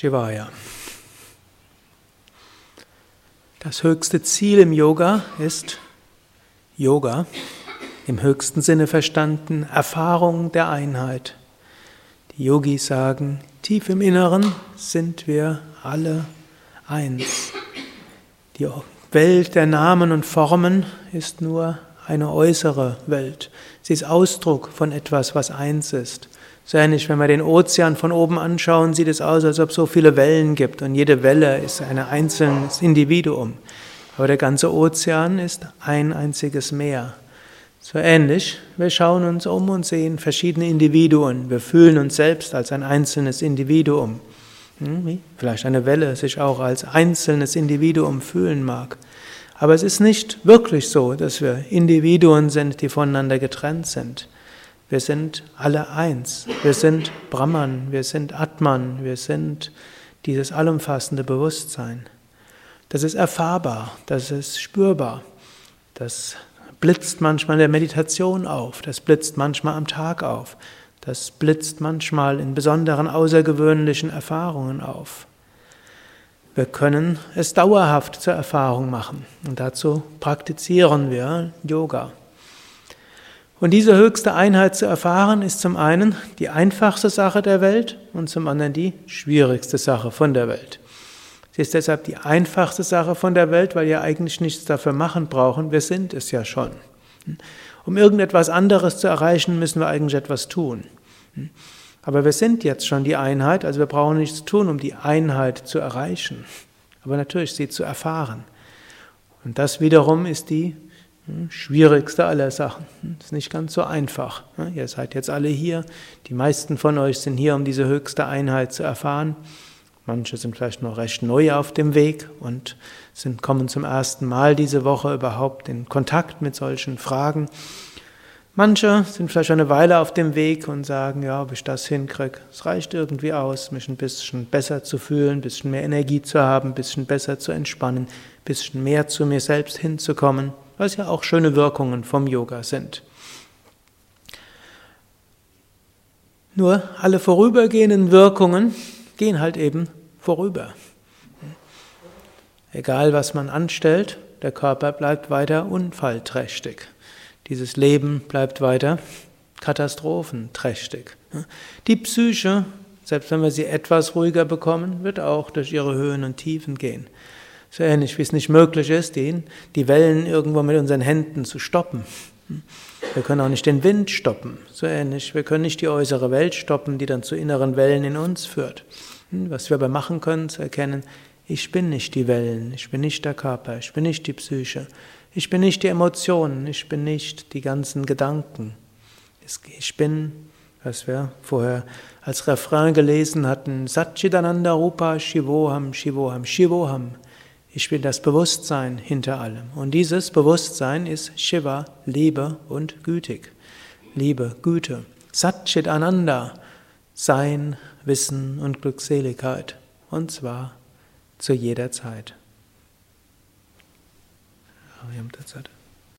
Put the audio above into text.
Shivaya. Das höchste Ziel im Yoga ist Yoga, im höchsten Sinne verstanden, Erfahrung der Einheit. Die Yogis sagen, tief im Inneren sind wir alle eins. Die Welt der Namen und Formen ist nur eine äußere Welt. Sie ist Ausdruck von etwas, was eins ist. So ähnlich, wenn wir den Ozean von oben anschauen, sieht es aus, als ob es so viele Wellen gibt und jede Welle ist ein einzelnes Individuum. Aber der ganze Ozean ist ein einziges Meer. So ähnlich, wir schauen uns um und sehen verschiedene Individuen. Wir fühlen uns selbst als ein einzelnes Individuum. Hm, wie vielleicht eine Welle sich auch als einzelnes Individuum fühlen mag. Aber es ist nicht wirklich so, dass wir Individuen sind, die voneinander getrennt sind. Wir sind alle eins. Wir sind Brahman, wir sind Atman, wir sind dieses allumfassende Bewusstsein. Das ist erfahrbar, das ist spürbar. Das blitzt manchmal in der Meditation auf, das blitzt manchmal am Tag auf, das blitzt manchmal in besonderen außergewöhnlichen Erfahrungen auf. Wir können es dauerhaft zur Erfahrung machen und dazu praktizieren wir Yoga. Und diese höchste Einheit zu erfahren, ist zum einen die einfachste Sache der Welt und zum anderen die schwierigste Sache von der Welt. Sie ist deshalb die einfachste Sache von der Welt, weil wir eigentlich nichts dafür machen brauchen. Wir sind es ja schon. Um irgendetwas anderes zu erreichen, müssen wir eigentlich etwas tun. Aber wir sind jetzt schon die Einheit, also wir brauchen nichts tun, um die Einheit zu erreichen. Aber natürlich sie zu erfahren. Und das wiederum ist die schwierigste aller Sachen. Hm, ist nicht ganz so einfach. Ihr seid jetzt alle hier. Die meisten von euch sind hier, um diese höchste Einheit zu erfahren. Manche sind vielleicht noch recht neu auf dem Weg und sind, kommen zum ersten Mal diese Woche überhaupt in Kontakt mit solchen Fragen. Manche sind vielleicht eine Weile auf dem Weg und sagen, ja, ob ich das hinkriege, es reicht irgendwie aus, mich ein bisschen besser zu fühlen, ein bisschen mehr Energie zu haben, ein bisschen besser zu entspannen, ein bisschen mehr zu mir selbst hinzukommen was ja auch schöne Wirkungen vom Yoga sind. Nur alle vorübergehenden Wirkungen gehen halt eben vorüber. Egal was man anstellt, der Körper bleibt weiter unfallträchtig. Dieses Leben bleibt weiter katastrophenträchtig. Die Psyche, selbst wenn wir sie etwas ruhiger bekommen, wird auch durch ihre Höhen und Tiefen gehen. So ähnlich wie es nicht möglich ist, die, die Wellen irgendwo mit unseren Händen zu stoppen. Wir können auch nicht den Wind stoppen. So ähnlich. Wir können nicht die äußere Welt stoppen, die dann zu inneren Wellen in uns führt. Was wir aber machen können, zu erkennen, ich bin nicht die Wellen, ich bin nicht der Körper, ich bin nicht die Psyche, ich bin nicht die Emotionen, ich bin nicht die ganzen Gedanken. Ich bin, was wir vorher als Refrain gelesen hatten, Satchitananda Rupa Shivoham, Shivoham, Shivoham. Ich bin das Bewusstsein hinter allem. Und dieses Bewusstsein ist Shiva, Liebe und gütig. Liebe, Güte. Satchit Ananda, Sein, Wissen und Glückseligkeit. Und zwar zu jeder Zeit. Ja, wir haben Zeit.